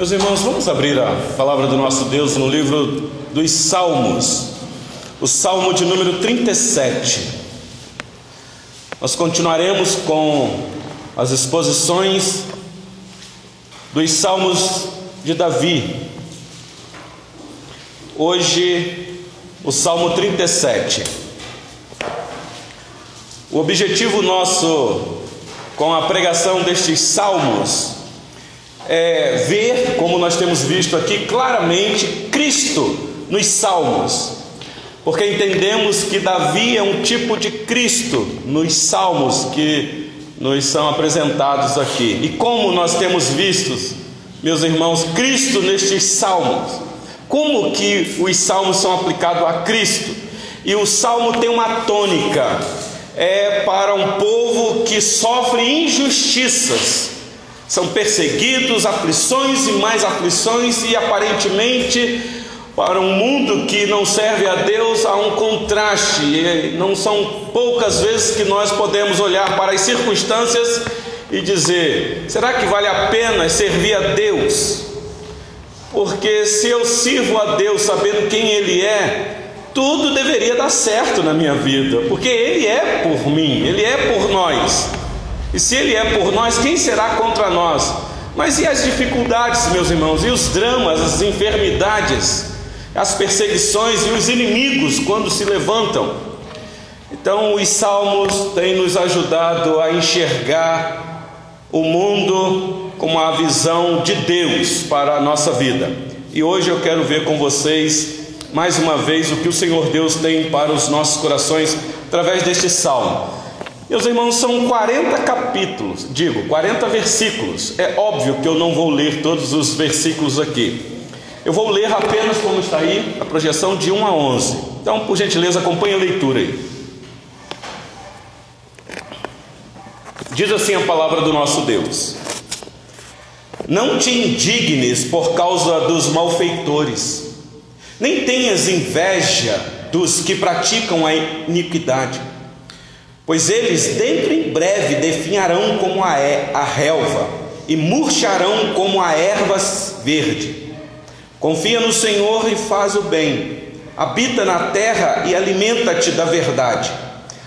Meus irmãos, vamos abrir a palavra do nosso Deus no livro dos Salmos, o Salmo de número 37. Nós continuaremos com as exposições dos Salmos de Davi. Hoje, o Salmo 37. O objetivo nosso com a pregação destes salmos é ver, como nós temos visto aqui claramente, Cristo nos salmos, porque entendemos que Davi é um tipo de Cristo nos salmos que nos são apresentados aqui. E como nós temos visto, meus irmãos, Cristo nestes salmos, como que os salmos são aplicados a Cristo? E o salmo tem uma tônica, é para um povo que sofre injustiças são perseguidos, aflições e mais aflições, e aparentemente, para um mundo que não serve a Deus, há um contraste. E não são poucas vezes que nós podemos olhar para as circunstâncias e dizer: será que vale a pena servir a Deus? Porque se eu sirvo a Deus sabendo quem Ele é, tudo deveria dar certo na minha vida, porque Ele é por mim, Ele é por nós. E se Ele é por nós, quem será contra nós? Mas e as dificuldades, meus irmãos, e os dramas, as enfermidades, as perseguições e os inimigos quando se levantam? Então, os salmos têm nos ajudado a enxergar o mundo com a visão de Deus para a nossa vida. E hoje eu quero ver com vocês mais uma vez o que o Senhor Deus tem para os nossos corações através deste salmo. Meus irmãos, são 40 capítulos, digo, 40 versículos. É óbvio que eu não vou ler todos os versículos aqui. Eu vou ler apenas como está aí, a projeção de 1 a 11. Então, por gentileza, acompanhe a leitura aí. Diz assim a palavra do nosso Deus: Não te indignes por causa dos malfeitores, nem tenhas inveja dos que praticam a iniquidade pois eles dentro em breve definharão como a, a relva e murcharão como a erva verde. Confia no Senhor e faz o bem, habita na terra e alimenta-te da verdade.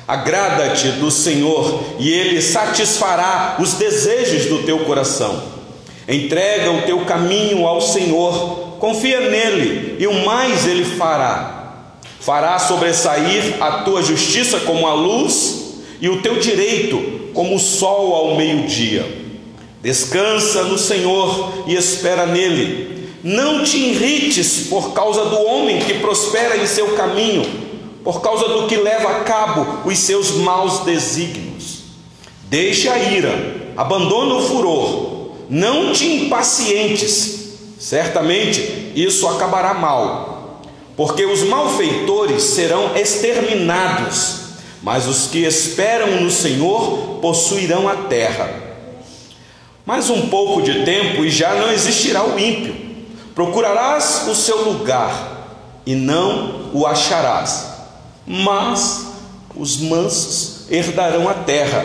Agrada-te do Senhor e Ele satisfará os desejos do teu coração. Entrega o teu caminho ao Senhor, confia nele e o mais Ele fará. Fará sobressair a tua justiça como a luz e o teu direito como o sol ao meio-dia. Descansa no Senhor e espera nele. Não te irrites por causa do homem que prospera em seu caminho, por causa do que leva a cabo os seus maus desígnios. Deixa a ira, abandona o furor, não te impacientes, certamente isso acabará mal, porque os malfeitores serão exterminados mas os que esperam no Senhor possuirão a terra. Mais um pouco de tempo e já não existirá o ímpio. Procurarás o seu lugar e não o acharás. Mas os mansos herdarão a terra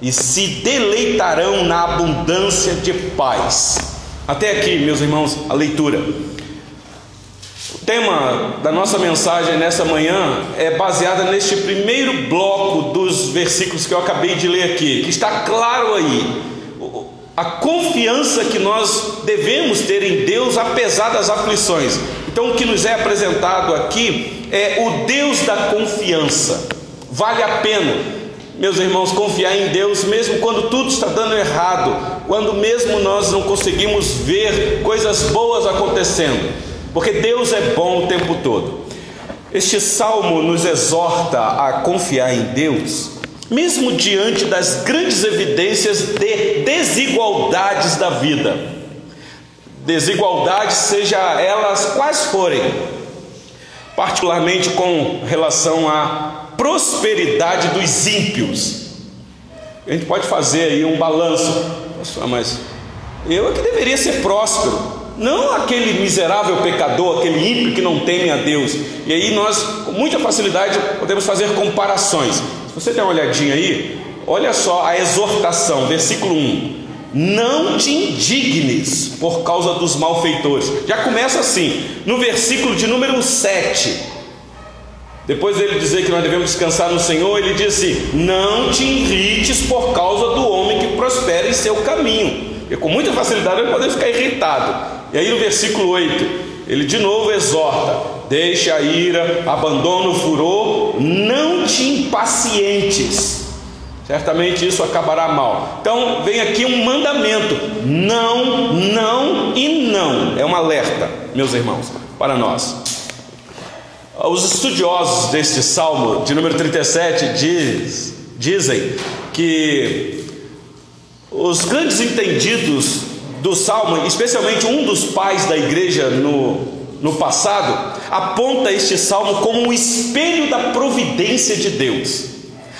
e se deleitarão na abundância de paz. Até aqui, meus irmãos, a leitura. Tema da nossa mensagem nessa manhã é baseada neste primeiro bloco dos versículos que eu acabei de ler aqui, que está claro aí. A confiança que nós devemos ter em Deus apesar das aflições. Então, o que nos é apresentado aqui é o Deus da confiança. Vale a pena, meus irmãos, confiar em Deus, mesmo quando tudo está dando errado, quando mesmo nós não conseguimos ver coisas boas acontecendo porque Deus é bom o tempo todo. Este salmo nos exorta a confiar em Deus, mesmo diante das grandes evidências de desigualdades da vida. Desigualdades, seja elas quais forem, particularmente com relação à prosperidade dos ímpios. A gente pode fazer aí um balanço, mas eu é que deveria ser próspero não aquele miserável pecador, aquele ímpio que não teme a Deus. E aí nós, com muita facilidade, podemos fazer comparações. Se você der uma olhadinha aí, olha só a exortação, versículo 1: não te indignes por causa dos malfeitores. Já começa assim, no versículo de número 7. Depois dele dizer que nós devemos descansar no Senhor, ele diz assim: Não te irrites por causa do homem que prospera em seu caminho. Porque com muita facilidade ele pode ficar irritado. E aí no versículo 8, ele de novo exorta: Deixa a ira, abandona o furor, não te impacientes. Certamente isso acabará mal. Então vem aqui um mandamento: não, não e não. É um alerta, meus irmãos, para nós. Os estudiosos deste salmo de número 37 diz, dizem que os grandes entendidos do salmo, especialmente um dos pais da igreja no, no passado, aponta este salmo como um espelho da providência de Deus.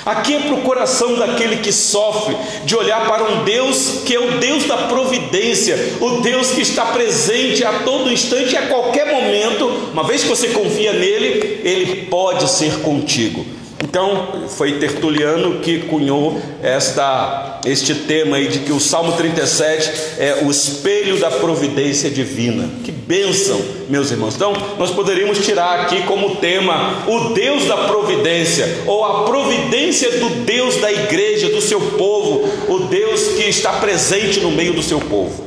Aqui é para o coração daquele que sofre, de olhar para um Deus que é o Deus da providência, o Deus que está presente a todo instante e a qualquer momento, uma vez que você confia nele, ele pode ser contigo. Então, foi Tertuliano que cunhou esta, este tema aí de que o Salmo 37 é o espelho da providência divina. Que bênção, meus irmãos. Então, nós poderíamos tirar aqui como tema o Deus da providência, ou a providência do Deus da igreja, do seu povo, o Deus que está presente no meio do seu povo.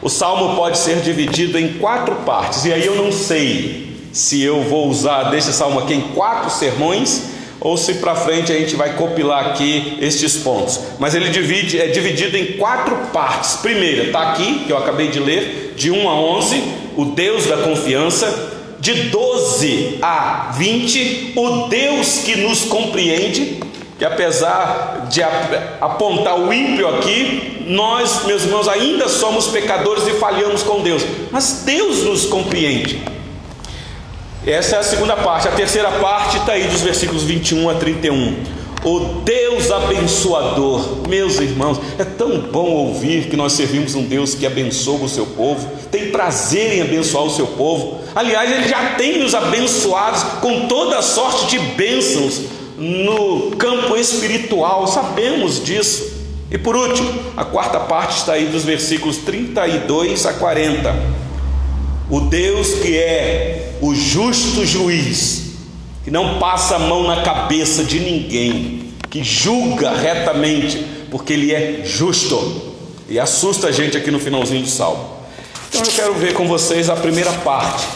O salmo pode ser dividido em quatro partes, e aí eu não sei se eu vou usar desse salmo aqui em quatro sermões ou se para frente a gente vai compilar aqui estes pontos. Mas ele divide, é dividido em quatro partes. Primeira, está aqui, que eu acabei de ler, de 1 a 11, o Deus da confiança. De 12 a 20, o Deus que nos compreende, que apesar de apontar o ímpio aqui, nós, meus irmãos, ainda somos pecadores e falhamos com Deus, mas Deus nos compreende. Essa é a segunda parte. A terceira parte está aí dos versículos 21 a 31. O Deus abençoador, meus irmãos, é tão bom ouvir que nós servimos um Deus que abençoa o seu povo, tem prazer em abençoar o seu povo. Aliás, Ele já tem nos abençoados com toda sorte de bênçãos no campo espiritual, sabemos disso. E por último, a quarta parte está aí dos versículos 32 a 40. O Deus que é o justo juiz, que não passa a mão na cabeça de ninguém, que julga retamente, porque ele é justo. E assusta a gente aqui no finalzinho do salmo. Então eu quero ver com vocês a primeira parte,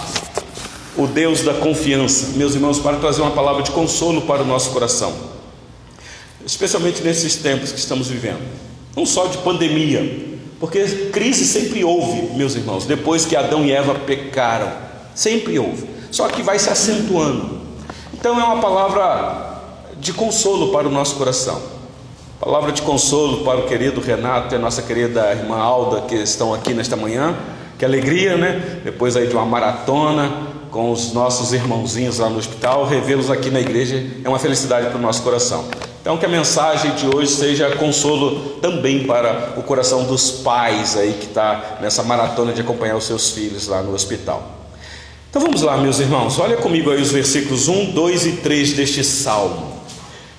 o Deus da confiança, meus irmãos, para trazer uma palavra de consolo para o nosso coração, especialmente nesses tempos que estamos vivendo, não só de pandemia, porque crise sempre houve, meus irmãos, depois que Adão e Eva pecaram. Sempre houve. Só que vai se acentuando. Então é uma palavra de consolo para o nosso coração. Palavra de consolo para o querido Renato e a nossa querida irmã Alda que estão aqui nesta manhã. Que alegria, né? Depois aí de uma maratona com os nossos irmãozinhos lá no hospital, revê-los aqui na igreja é uma felicidade para o nosso coração. Então que a mensagem de hoje seja consolo também para o coração dos pais aí que está nessa maratona de acompanhar os seus filhos lá no hospital. Então vamos lá, meus irmãos, olha comigo aí os versículos 1, 2 e 3 deste salmo.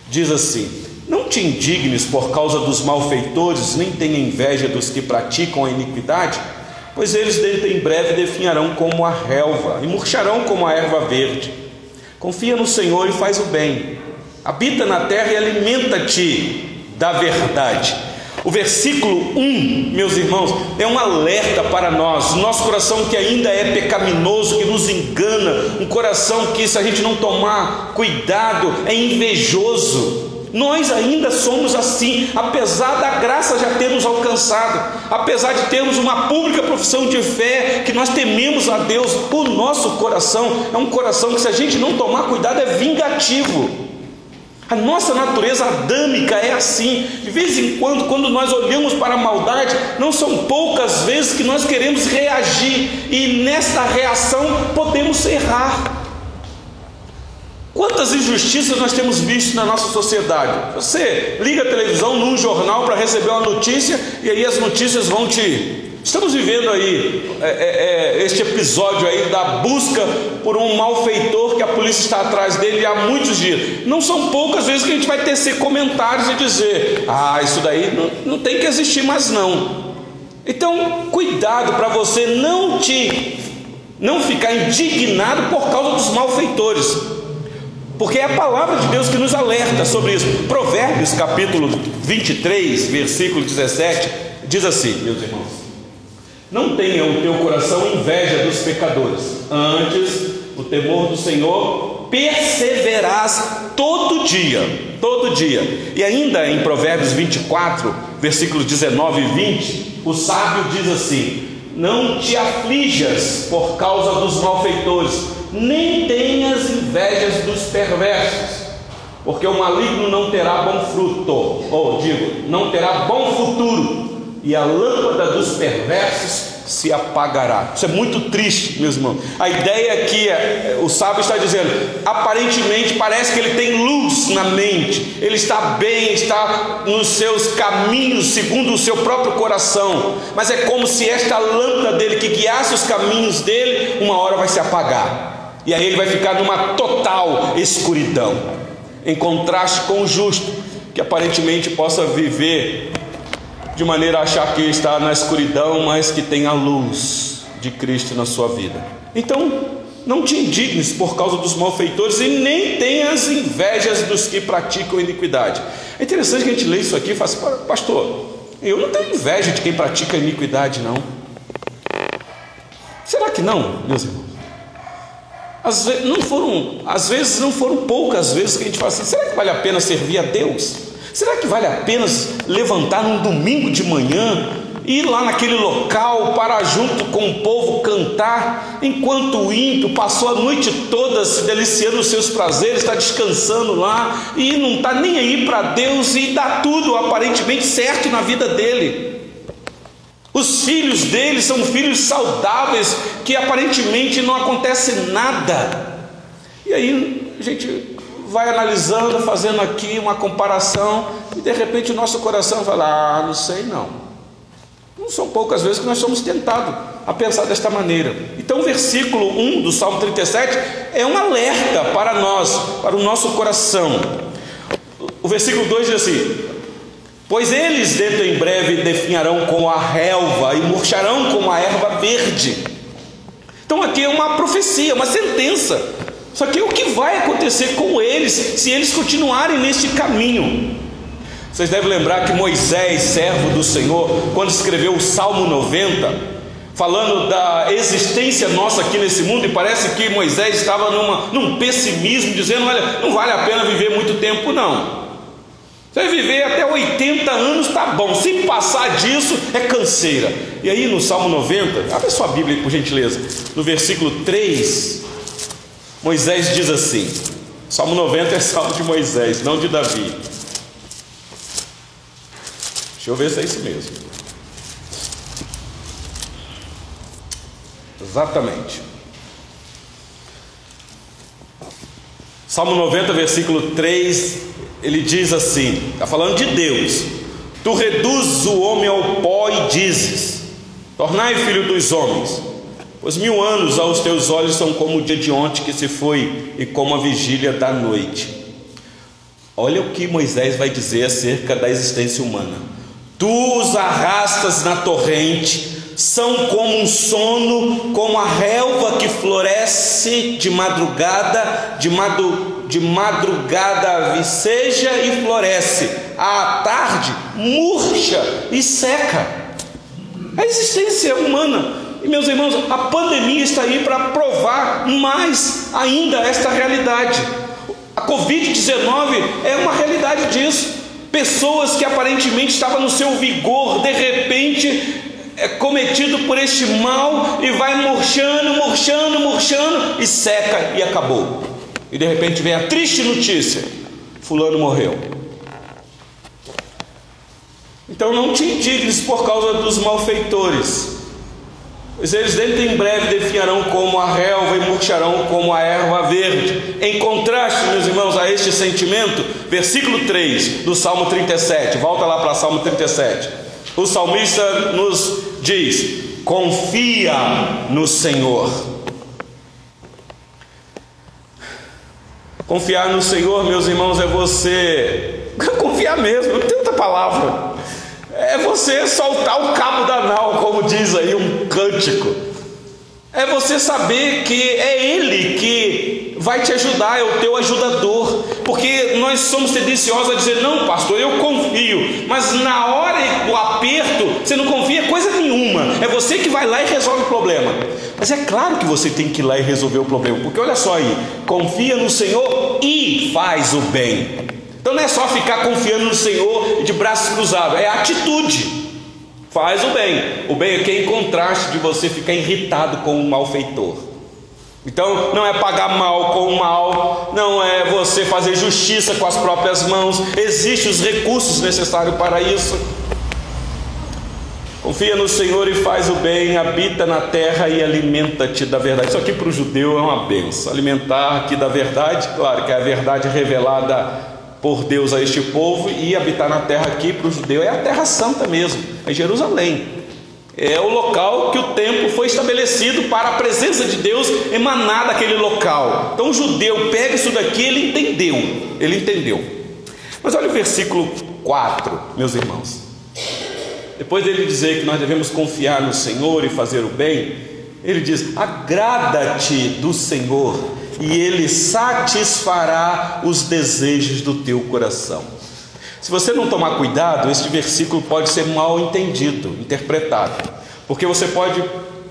Diz assim: Não te indignes por causa dos malfeitores, nem tenha inveja dos que praticam a iniquidade, pois eles dentro em breve definharão como a relva e murcharão como a erva verde. Confia no Senhor e faz o bem, habita na terra e alimenta-te da verdade. O versículo 1, meus irmãos, é um alerta para nós, nosso coração que ainda é pecaminoso, que nos engana, um coração que, se a gente não tomar cuidado, é invejoso. Nós ainda somos assim, apesar da graça já ter nos alcançado, apesar de termos uma pública profissão de fé, que nós tememos a Deus, o nosso coração é um coração que, se a gente não tomar cuidado, é vingativo. A nossa natureza adâmica é assim. De vez em quando, quando nós olhamos para a maldade, não são poucas vezes que nós queremos reagir e nesta reação podemos errar. Quantas injustiças nós temos visto na nossa sociedade? Você liga a televisão num jornal para receber uma notícia e aí as notícias vão te Estamos vivendo aí é, é, é, este episódio aí da busca por um malfeitor que a polícia está atrás dele há muitos dias. Não são poucas vezes que a gente vai tecer comentários e dizer: ah, isso daí não, não tem que existir mais não. Então, cuidado para você não te não ficar indignado por causa dos malfeitores. Porque é a palavra de Deus que nos alerta sobre isso. Provérbios capítulo 23, versículo 17, diz assim, meus irmãos: Não tenha o teu coração inveja dos pecadores, antes o temor do Senhor perseverarás todo dia, todo dia. E ainda em Provérbios 24, versículos 19 e 20, o sábio diz assim: Não te aflijas por causa dos malfeitores nem tenhas invejas dos perversos, porque o maligno não terá bom fruto, ou digo, não terá bom futuro, e a lâmpada dos perversos se apagará. Isso é muito triste, meus irmãos. A ideia aqui é, o sábio está dizendo, aparentemente parece que ele tem luz na mente, ele está bem, está nos seus caminhos, segundo o seu próprio coração, mas é como se esta lâmpada dele que guiasse os caminhos dele, uma hora vai se apagar. E aí ele vai ficar numa total escuridão, em contraste com o justo, que aparentemente possa viver de maneira a achar que está na escuridão, mas que tem a luz de Cristo na sua vida. Então, não te indignes por causa dos malfeitores e nem tenhas invejas dos que praticam iniquidade. É interessante que a gente lê isso aqui e fala assim, pastor, eu não tenho inveja de quem pratica iniquidade, não. Será que não, meus irmãos? Às vezes, não foram, às vezes não foram poucas vezes que a gente fala assim: será que vale a pena servir a Deus? Será que vale a pena levantar num domingo de manhã, ir lá naquele local para junto com o povo cantar, enquanto o ímpio passou a noite toda se deliciando os seus prazeres, está descansando lá e não está nem aí para Deus e dá tudo aparentemente certo na vida dele? Os filhos dele são filhos saudáveis que aparentemente não acontece nada. E aí a gente vai analisando, fazendo aqui uma comparação, e de repente o nosso coração fala: Ah, não sei não. Não são poucas vezes que nós somos tentados a pensar desta maneira. Então, o versículo 1 do Salmo 37 é um alerta para nós, para o nosso coração. O versículo 2 diz assim: Pois eles dentro em breve definharão como a relva e murcharão como a erva verde. Então aqui é uma profecia, uma sentença. Só que o que vai acontecer com eles se eles continuarem neste caminho? Vocês devem lembrar que Moisés, servo do Senhor, quando escreveu o Salmo 90, falando da existência nossa aqui nesse mundo, e parece que Moisés estava numa, num pessimismo, dizendo: olha, não vale a pena viver muito tempo, não. Você viver até 80 anos tá bom, se passar disso é canseira. E aí no Salmo 90, abre sua Bíblia por gentileza, no versículo 3, Moisés diz assim: Salmo 90 é salmo de Moisés, não de Davi. Deixa eu ver se é isso mesmo. Exatamente. Salmo 90, versículo 3 ele diz assim: está falando de Deus. Tu reduzes o homem ao pó e dizes: Tornai filho dos homens, pois mil anos aos teus olhos são como o dia de ontem que se foi e como a vigília da noite. Olha o que Moisés vai dizer acerca da existência humana. Tu os arrastas na torrente, são como um sono, como a relva que floresce de madrugada, de madrugada de madrugada viceja e floresce, à tarde murcha e seca. A existência humana. E meus irmãos, a pandemia está aí para provar mais ainda esta realidade. A Covid-19 é uma realidade disso. Pessoas que aparentemente estavam no seu vigor, de repente é cometido por este mal e vai murchando, murchando, murchando e seca e acabou e de repente vem a triste notícia: Fulano morreu. Então não te indignes por causa dos malfeitores, pois eles dentro em breve definharão como a relva e murcharão como a erva verde. Em contraste, meus irmãos, a este sentimento, versículo 3 do Salmo 37, volta lá para Salmo 37. O salmista nos diz: confia no Senhor. Confiar no Senhor, meus irmãos, é você confiar mesmo, não tem outra palavra. É você soltar o cabo da nau, como diz aí um cântico. É você saber que é Ele que vai te ajudar, é o teu ajudador. Porque nós somos tendenciosos a dizer, não, pastor, eu confio. Mas na hora do aperto, você não confia coisa nenhuma. É você que vai lá e resolve o problema. Mas é claro que você tem que ir lá e resolver o problema. Porque olha só aí, confia no Senhor e faz o bem. Então não é só ficar confiando no Senhor de braços cruzados, é atitude. Faz o bem. O bem aqui é em contraste de você ficar irritado com o malfeitor. Então, não é pagar mal com mal, não é você fazer justiça com as próprias mãos, existem os recursos necessários para isso. Confia no Senhor e faz o bem, habita na terra e alimenta-te da verdade. Isso aqui para o judeu é uma benção. Alimentar aqui da verdade, claro que é a verdade revelada por Deus a este povo e habitar na terra aqui para o judeu é a terra santa mesmo, é Jerusalém. É o local que o templo foi estabelecido para a presença de Deus emanar daquele local. Então o judeu pega isso daqui, ele entendeu, ele entendeu. Mas olha o versículo 4, meus irmãos. Depois dele dizer que nós devemos confiar no Senhor e fazer o bem, ele diz: agrada-te do Senhor e Ele satisfará os desejos do teu coração. Se você não tomar cuidado, este versículo pode ser mal entendido, interpretado, porque você pode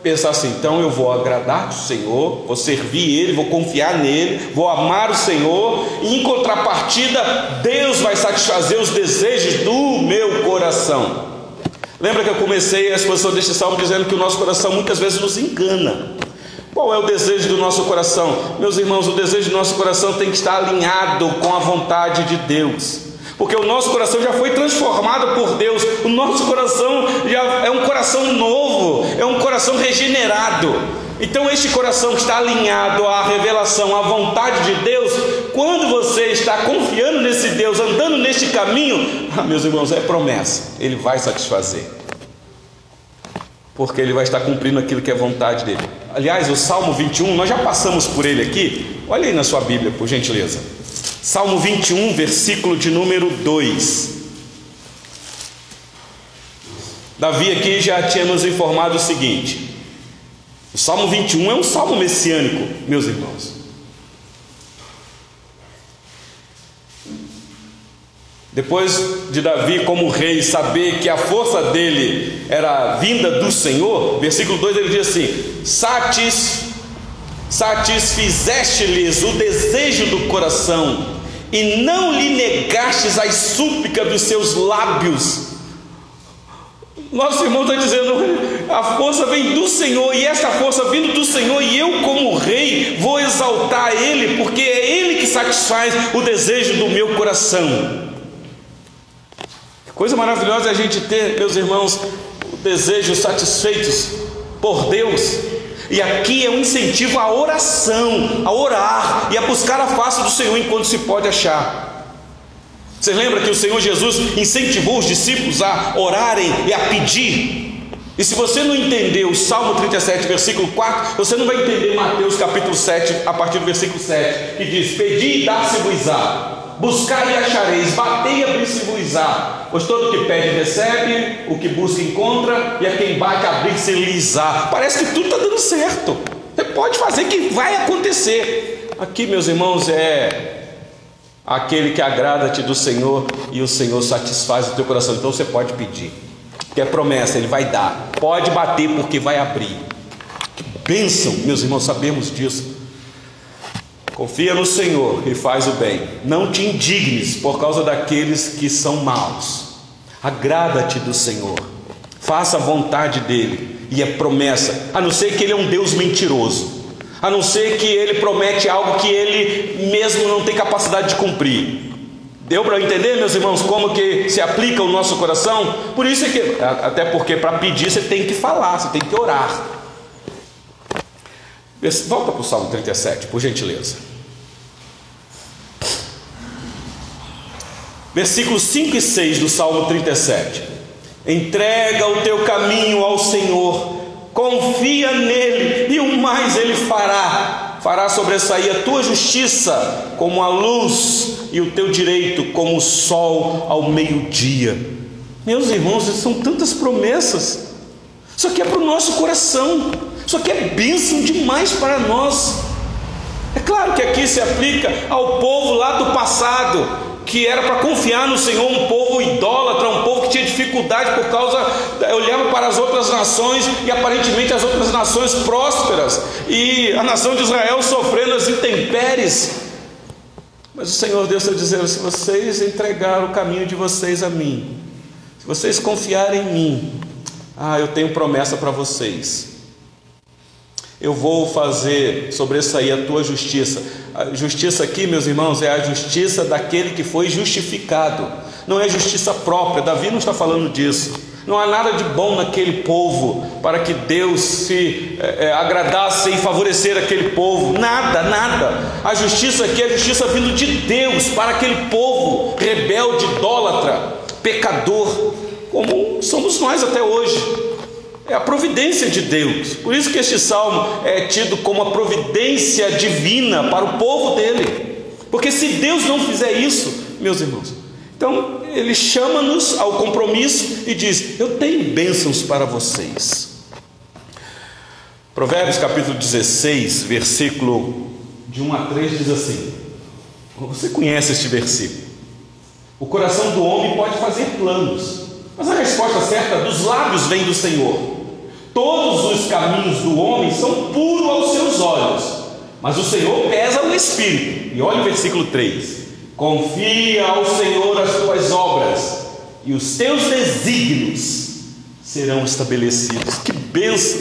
pensar assim: então eu vou agradar o Senhor, vou servir Ele, vou confiar nele, vou amar o Senhor, e em contrapartida, Deus vai satisfazer os desejos do meu coração. Lembra que eu comecei a exposição deste salmo dizendo que o nosso coração muitas vezes nos engana. Qual é o desejo do nosso coração? Meus irmãos, o desejo do nosso coração tem que estar alinhado com a vontade de Deus. Porque o nosso coração já foi transformado por Deus, o nosso coração já é um coração novo, é um coração regenerado. Então, este coração que está alinhado à revelação, à vontade de Deus, quando você está confiando nesse Deus, andando neste caminho, ah, meus irmãos, é promessa, Ele vai satisfazer, porque Ele vai estar cumprindo aquilo que é vontade dele. Aliás, o Salmo 21, nós já passamos por ele aqui. Olha aí na sua Bíblia, por gentileza. Salmo 21, versículo de número 2. Davi aqui já tinha nos informado o seguinte: o Salmo 21 é um salmo messiânico, meus irmãos. Depois de Davi, como rei, saber que a força dele era vinda do Senhor, versículo 2 ele diz assim: Satis, satisfizeste-lhes o desejo do coração, e não lhe negastes as súplicas dos seus lábios. Nosso irmão está dizendo: a força vem do Senhor, e esta força vindo do Senhor, e eu, como rei, vou exaltar Ele, porque é Ele que satisfaz o desejo do meu coração. Coisa maravilhosa é a gente ter, meus irmãos, desejos satisfeitos por Deus. E aqui é um incentivo à oração, a orar e a buscar a face do Senhor enquanto se pode achar. Você lembra que o Senhor Jesus incentivou os discípulos a orarem e a pedir? E se você não entender o Salmo 37, versículo 4, você não vai entender Mateus capítulo 7, a partir do versículo 7, que diz: Pedi e dá-se-vos-á buscar e achareis, batei e abrir-se-vos-á. Pois todo que pede recebe, o que busca encontra, e a quem bate abrir-se-lhes-á. Parece que tudo está dando certo. Você pode fazer que vai acontecer. Aqui, meus irmãos, é aquele que agrada-te do Senhor e o Senhor satisfaz o teu coração. Então você pode pedir, que é promessa, Ele vai dar. Pode bater porque vai abrir. Que bênção, meus irmãos, sabemos disso. Confia no Senhor e faz o bem. Não te indignes por causa daqueles que são maus. Agrada-te do Senhor. Faça a vontade dele. E é promessa, a não ser que ele é um Deus mentiroso. A não ser que ele promete algo que ele mesmo não tem capacidade de cumprir. Deu para entender, meus irmãos, como que se aplica o nosso coração? Por isso é que, até porque para pedir você tem que falar, você tem que orar. Volta para o Salmo 37, por gentileza. Versículos 5 e 6 do Salmo 37. Entrega o teu caminho ao Senhor, confia nele e o mais ele fará. Fará sobressair a tua justiça como a luz e o teu direito como o sol ao meio-dia. Meus irmãos, são tantas promessas. Isso aqui é para o nosso coração. Isso aqui é bênção demais para nós. É claro que aqui se aplica ao povo lá do passado, que era para confiar no Senhor, um povo idólatra, um povo que tinha dificuldade por causa, olhava para as outras nações e aparentemente as outras nações prósperas, e a nação de Israel sofrendo as intempéries. Mas o Senhor Deus está dizendo: se vocês entregaram o caminho de vocês a mim, se vocês confiarem em mim, ah, eu tenho promessa para vocês. Eu vou fazer sobressair a tua justiça. A justiça aqui, meus irmãos, é a justiça daquele que foi justificado. Não é justiça própria. Davi não está falando disso. Não há nada de bom naquele povo para que Deus se é, agradasse em favorecer aquele povo. Nada, nada. A justiça aqui é a justiça vindo de Deus para aquele povo rebelde, idólatra, pecador, como somos nós até hoje. É a providência de Deus. Por isso que este salmo é tido como a providência divina para o povo dele. Porque se Deus não fizer isso, meus irmãos, então ele chama-nos ao compromisso e diz: Eu tenho bênçãos para vocês. Provérbios capítulo 16, versículo de 1 a 3 diz assim: Você conhece este versículo? O coração do homem pode fazer planos, mas a resposta certa dos lábios vem do Senhor. Todos os caminhos do homem são puros aos seus olhos, mas o Senhor pesa o espírito. E olha o versículo 3: Confia ao Senhor as tuas obras, e os teus desígnios serão estabelecidos. Que bênção!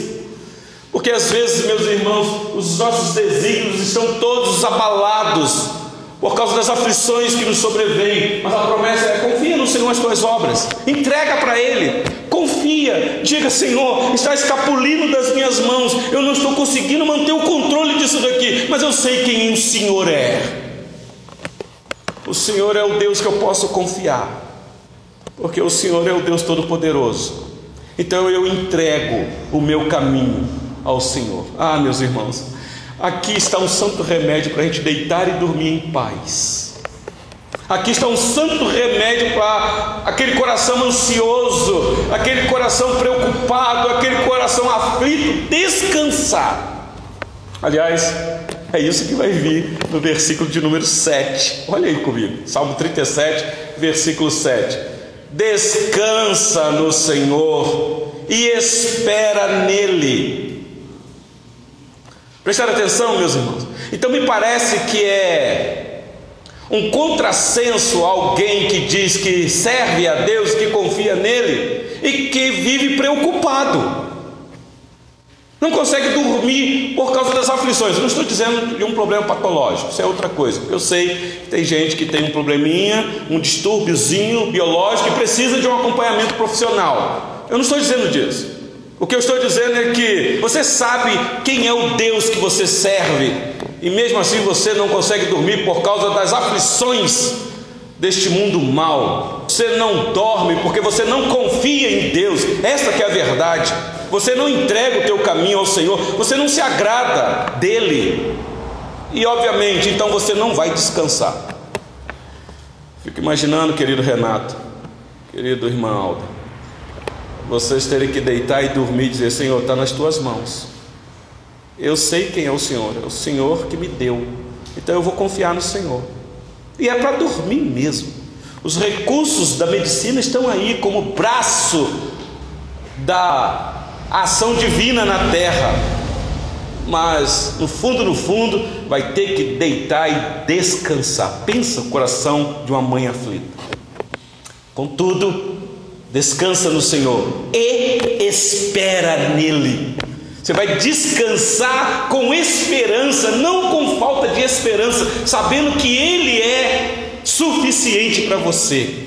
Porque às vezes, meus irmãos, os nossos desígnios estão todos abalados por causa das aflições que nos sobrevêm, mas a promessa é: confia no Senhor as tuas obras, entrega para Ele, confia, diga: Senhor, está escapulindo das minhas mãos, eu não estou conseguindo manter o controle disso daqui, mas eu sei quem o Senhor é. O Senhor é o Deus que eu posso confiar, porque o Senhor é o Deus Todo-Poderoso. Então eu entrego o meu caminho ao Senhor. Ah, meus irmãos, Aqui está um santo remédio para a gente deitar e dormir em paz. Aqui está um santo remédio para aquele coração ansioso, aquele coração preocupado, aquele coração aflito, descansar. Aliás, é isso que vai vir no versículo de número 7. Olha aí comigo, Salmo 37, versículo 7. Descansa no Senhor e espera nele Prestar atenção, meus irmãos. Então me parece que é um contrassenso alguém que diz que serve a Deus, que confia nele e que vive preocupado. Não consegue dormir por causa das aflições. não estou dizendo de um problema patológico, isso é outra coisa. Eu sei que tem gente que tem um probleminha, um distúrbiozinho biológico e precisa de um acompanhamento profissional. Eu não estou dizendo disso. O que eu estou dizendo é que você sabe quem é o Deus que você serve, e mesmo assim você não consegue dormir por causa das aflições deste mundo mal. Você não dorme porque você não confia em Deus. Essa que é a verdade. Você não entrega o teu caminho ao Senhor, você não se agrada dele. E obviamente, então você não vai descansar. Fico imaginando, querido Renato, querido irmão Aldo, vocês terem que deitar e dormir e dizer: Senhor, está nas tuas mãos. Eu sei quem é o Senhor, é o Senhor que me deu. Então eu vou confiar no Senhor. E é para dormir mesmo. Os recursos da medicina estão aí como braço da ação divina na terra. Mas no fundo, no fundo, vai ter que deitar e descansar. Pensa o coração de uma mãe aflita. Contudo, Descansa no Senhor e espera nele. Você vai descansar com esperança, não com falta de esperança, sabendo que Ele é suficiente para você.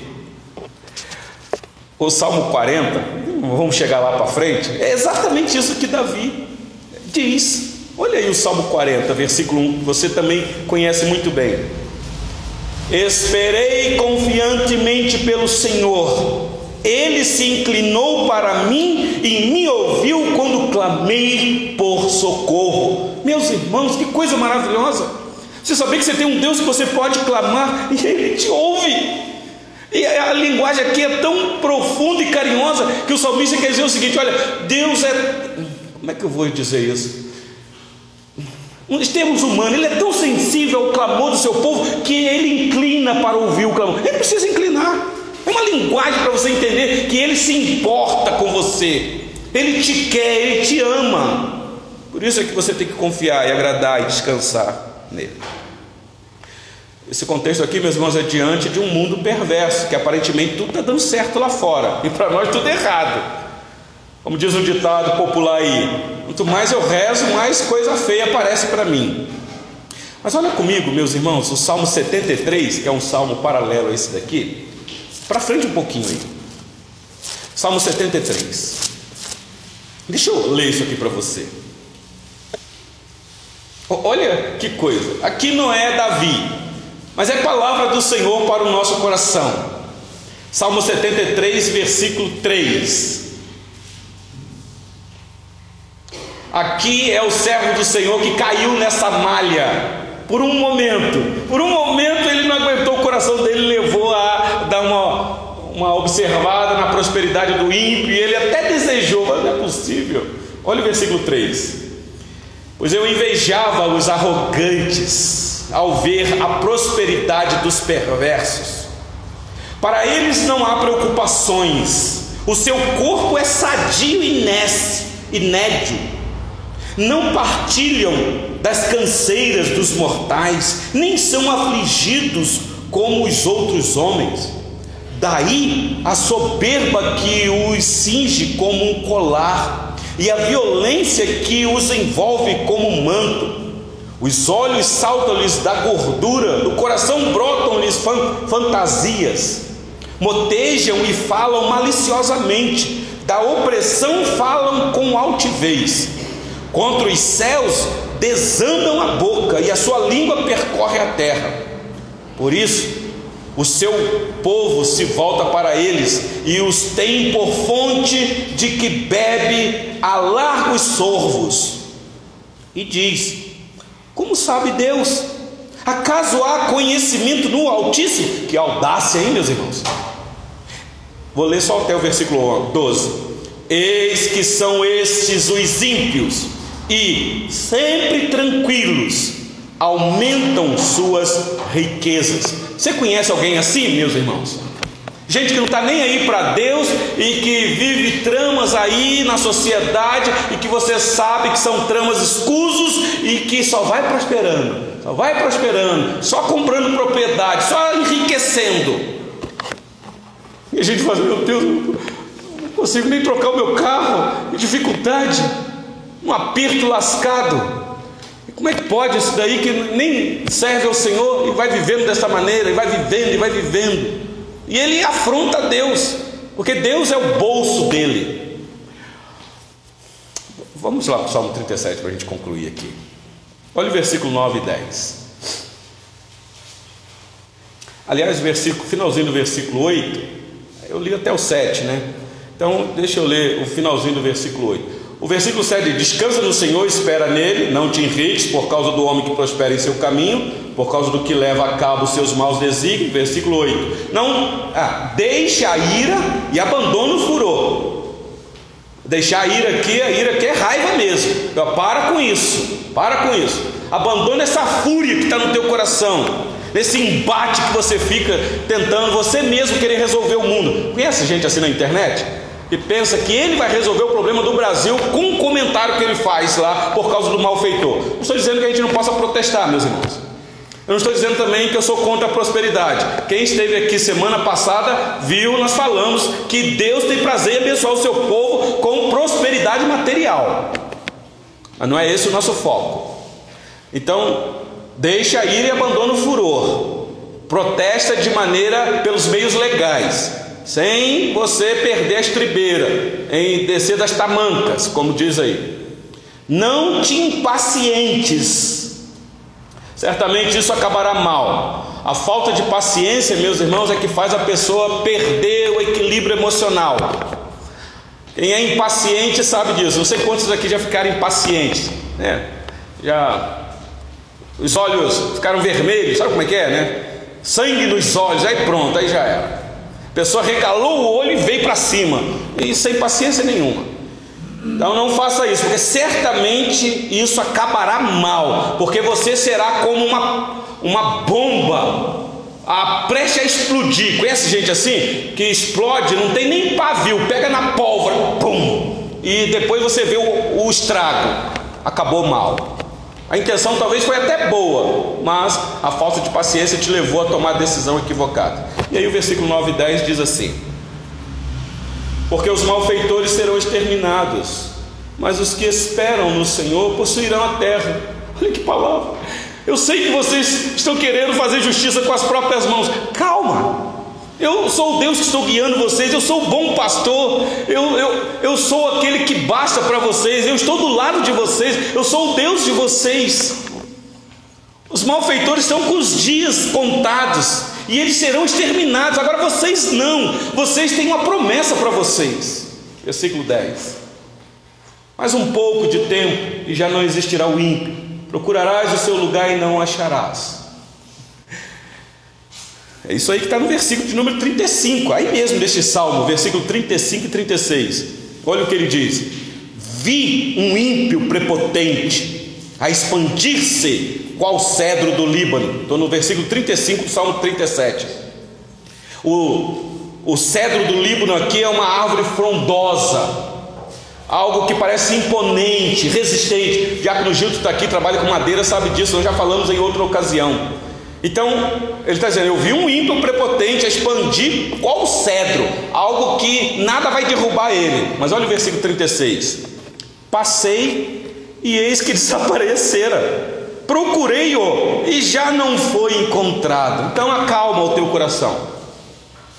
O Salmo 40, vamos chegar lá para frente, é exatamente isso que Davi diz. Olha aí o Salmo 40, versículo 1, você também conhece muito bem. Esperei confiantemente pelo Senhor Ele se inclinou para mim e me ouviu quando clamei por socorro. Meus irmãos, que coisa maravilhosa! Você sabia que você tem um Deus que você pode clamar e Ele te ouve. E a linguagem aqui é tão profunda e carinhosa que o salmista quer dizer o seguinte: olha, Deus é. Como é que eu vou dizer isso? Em termos humanos, ele é tão sensível ao clamor do seu povo que ele inclina para ouvir o clamor. Ele precisa inclinar. Uma linguagem para você entender que ele se importa com você. Ele te quer, ele te ama. Por isso é que você tem que confiar e agradar e descansar nele. Esse contexto aqui, meus irmãos, é diante de um mundo perverso, que aparentemente tudo está dando certo lá fora, e para nós tudo errado. Como diz um ditado popular aí, quanto mais eu rezo, mais coisa feia aparece para mim. Mas olha comigo, meus irmãos, o Salmo 73, que é um salmo paralelo a esse daqui, para frente um pouquinho aí. Salmo 73. Deixa eu ler isso aqui para você. Olha que coisa. Aqui não é Davi, mas é palavra do Senhor para o nosso coração. Salmo 73, versículo 3. Aqui é o servo do Senhor que caiu nessa malha por um momento. Por um momento ele não aguentou, o coração dele levou a dar uma, uma observada na prosperidade do ímpio e ele até desejou, mas não é possível. Olha o versículo 3. Pois eu invejava os arrogantes ao ver a prosperidade dos perversos. Para eles não há preocupações, o seu corpo é sadio e nédio, não partilham das canseiras dos mortais, nem são afligidos como os outros homens. Daí a soberba que os cinge como um colar, e a violência que os envolve como um manto. Os olhos saltam-lhes da gordura, do coração brotam-lhes fantasias, motejam e falam maliciosamente, da opressão falam com altivez, contra os céus desandam a boca e a sua língua percorre a terra. Por isso, o seu povo se volta para eles e os tem por fonte de que bebe a largos sorvos. E diz: como sabe Deus? Acaso há conhecimento no Altíssimo? Que audácia, hein, meus irmãos? Vou ler só até o versículo 12. Eis que são estes os ímpios, e sempre tranquilos, aumentam suas riquezas. Você conhece alguém assim, meus irmãos? Gente que não está nem aí para Deus e que vive tramas aí na sociedade e que você sabe que são tramas escusos e que só vai prosperando, só vai prosperando, só comprando propriedade, só enriquecendo. E a gente fala, meu Deus, não consigo nem trocar o meu carro, dificuldade, um aperto lascado. Como é que pode isso daí que nem serve ao Senhor e vai vivendo dessa maneira, e vai vivendo, e vai vivendo? E ele afronta Deus, porque Deus é o bolso dele. Vamos lá para o Salmo 37 para a gente concluir aqui. Olha o versículo 9 e 10. Aliás, versículo, finalzinho do versículo 8, eu li até o 7, né? Então, deixa eu ler o finalzinho do versículo 8. O versículo 7 diz: Descansa no Senhor, espera nele, não te irrites por causa do homem que prospera em seu caminho, por causa do que leva a cabo os seus maus desígnios. Versículo 8: Não, ah, deixa a ira e abandona o furor. Deixar a ira aqui, a ira aqui é raiva mesmo. Então, para com isso, para com isso. Abandona essa fúria que está no teu coração, nesse embate que você fica tentando você mesmo querer resolver o mundo. Conhece gente assim na internet? E pensa que ele vai resolver o problema do Brasil com um comentário que ele faz lá por causa do malfeitor. Não estou dizendo que a gente não possa protestar, meus irmãos. Eu não estou dizendo também que eu sou contra a prosperidade. Quem esteve aqui semana passada viu, nós falamos que Deus tem prazer em abençoar o seu povo com prosperidade material. Mas não é esse o nosso foco. Então, deixa ir e abandona o furor. Protesta de maneira pelos meios legais sem você perder a estribeira, em descer das tamancas, como diz aí. Não te impacientes, certamente isso acabará mal. A falta de paciência, meus irmãos, é que faz a pessoa perder o equilíbrio emocional. Quem é impaciente sabe disso. Não sei quantos aqui já ficaram impacientes, né? Já os olhos ficaram vermelhos, sabe como é que é, né? Sangue nos olhos, aí pronto, aí já era. A pessoa regalou o olho e veio para cima, e sem paciência nenhuma. Então não faça isso, porque certamente isso acabará mal, porque você será como uma, uma bomba a, preste a explodir. Conhece gente assim? Que explode, não tem nem pavio, pega na pólvora, pum, e depois você vê o, o estrago. Acabou mal. A intenção talvez foi até boa, mas a falta de paciência te levou a tomar a decisão equivocada. E aí o versículo 9 e 10 diz assim: Porque os malfeitores serão exterminados, mas os que esperam no Senhor possuirão a terra. Olha que palavra! Eu sei que vocês estão querendo fazer justiça com as próprias mãos. Calma! Eu sou o Deus que estou guiando vocês, eu sou o bom pastor, eu, eu, eu sou aquele que basta para vocês, eu estou do lado de vocês, eu sou o Deus de vocês. Os malfeitores estão com os dias contados e eles serão exterminados. Agora vocês não, vocês têm uma promessa para vocês. Versículo 10: Mais um pouco de tempo e já não existirá o ímpio, procurarás o seu lugar e não o acharás. É isso aí que está no versículo de número 35, aí mesmo deste salmo, versículo 35 e 36. Olha o que ele diz: Vi um ímpio prepotente a expandir-se, qual cedro do Líbano. Estou no versículo 35 do salmo 37. O, o cedro do Líbano aqui é uma árvore frondosa, algo que parece imponente, resistente. Já que o Gildo está aqui, trabalha com madeira, sabe disso, nós já falamos em outra ocasião. Então, ele está dizendo: Eu vi um ímpio prepotente expandir qual cedro, algo que nada vai derrubar ele. Mas olha o versículo 36: Passei e eis que desaparecera. Procurei-o e já não foi encontrado. Então, acalma o teu coração.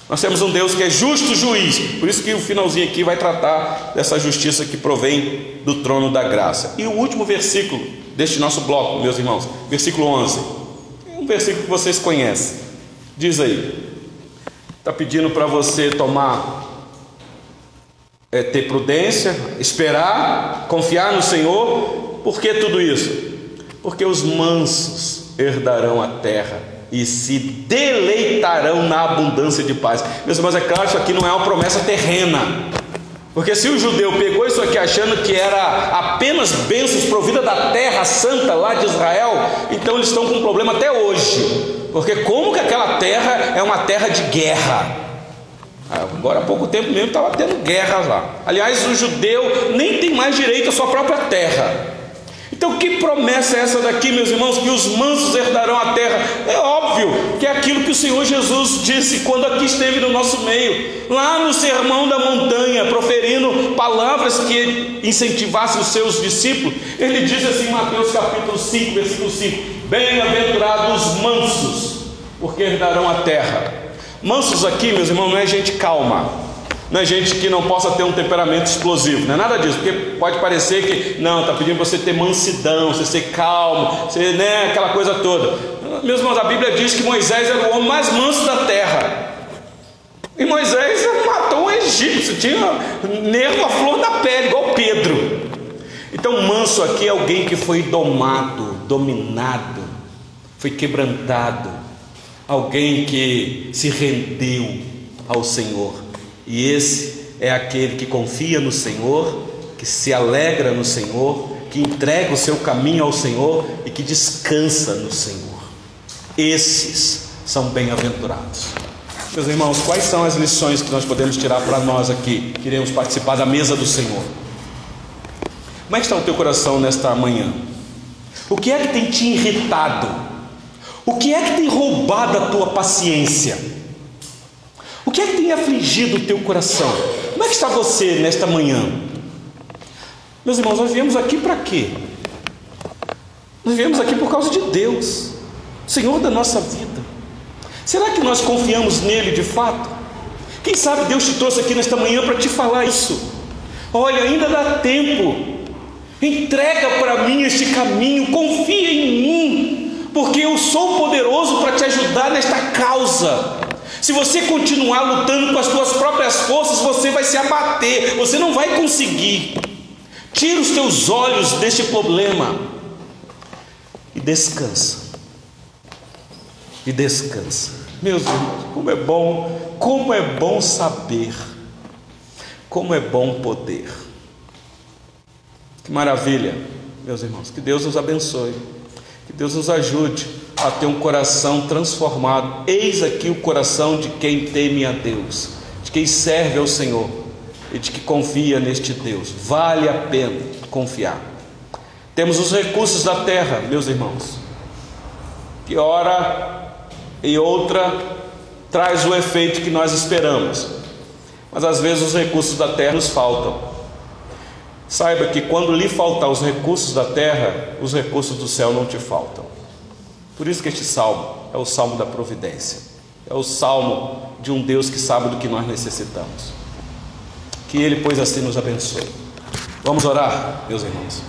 Nós temos um Deus que é justo juiz, por isso que o finalzinho aqui vai tratar dessa justiça que provém do trono da graça. E o último versículo deste nosso bloco, meus irmãos, versículo 11 um versículo que vocês conhecem. Diz aí. Está pedindo para você tomar, é, ter prudência, esperar, confiar no Senhor. Por que tudo isso? Porque os mansos herdarão a terra e se deleitarão na abundância de paz. Meus irmãos, é claro, isso aqui não é uma promessa terrena. Porque se o judeu pegou isso aqui achando que era apenas bênçãos provida da terra santa lá de Israel, então eles estão com um problema até hoje. Porque como que aquela terra é uma terra de guerra? Agora há pouco tempo mesmo estava tendo guerra lá. Aliás, o judeu nem tem mais direito à sua própria terra. Então, que promessa é essa daqui, meus irmãos? Que os mansos herdarão a terra. É óbvio que é aquilo que o Senhor Jesus disse quando aqui esteve no nosso meio, lá no sermão da montanha, proferindo palavras que incentivassem os seus discípulos. Ele diz assim em Mateus capítulo 5, versículo 5: Bem-aventurados os mansos, porque herdarão a terra. Mansos aqui, meus irmãos, não é gente calma não é gente que não possa ter um temperamento explosivo, não é nada disso, porque pode parecer que, não, está pedindo você ter mansidão, você ser calmo, você, né, aquela coisa toda. Meus irmãos, a Bíblia diz que Moisés era o homem mais manso da terra. E Moisés matou um egípcio, tinha nervo à flor da pele, igual Pedro. Então, manso aqui é alguém que foi domado, dominado, foi quebrantado, alguém que se rendeu ao Senhor. E esse é aquele que confia no Senhor, que se alegra no Senhor, que entrega o seu caminho ao Senhor e que descansa no Senhor. Esses são bem-aventurados. Meus irmãos, quais são as lições que nós podemos tirar para nós aqui, que iremos participar da mesa do Senhor? Como é que está o teu coração nesta manhã? O que é que tem te irritado? O que é que tem roubado a tua paciência? O que é que tem afligido o teu coração? Como é que está você nesta manhã? Meus irmãos, nós viemos aqui para quê? Nós viemos aqui por causa de Deus, Senhor da nossa vida. Será que nós confiamos nele de fato? Quem sabe Deus te trouxe aqui nesta manhã para te falar isso? Olha, ainda dá tempo. Entrega para mim este caminho, confia em mim. porque eu sou poderoso para te ajudar nesta causa. Se você continuar lutando com as suas próprias forças, você vai se abater, você não vai conseguir. Tira os teus olhos deste problema e descansa. E descansa. Meus irmãos, como é bom, como é bom saber, como é bom poder. Que maravilha, meus irmãos. Que Deus nos abençoe. Que Deus nos ajude a ter um coração transformado. Eis aqui o coração de quem teme a Deus, de quem serve ao Senhor e de que confia neste Deus. Vale a pena confiar. Temos os recursos da terra, meus irmãos, que hora e outra traz o efeito que nós esperamos, mas às vezes os recursos da terra nos faltam. Saiba que quando lhe faltar os recursos da terra, os recursos do céu não te faltam. Por isso que este salmo é o salmo da providência. É o salmo de um Deus que sabe do que nós necessitamos. Que ele, pois, assim nos abençoe. Vamos orar, meus irmãos.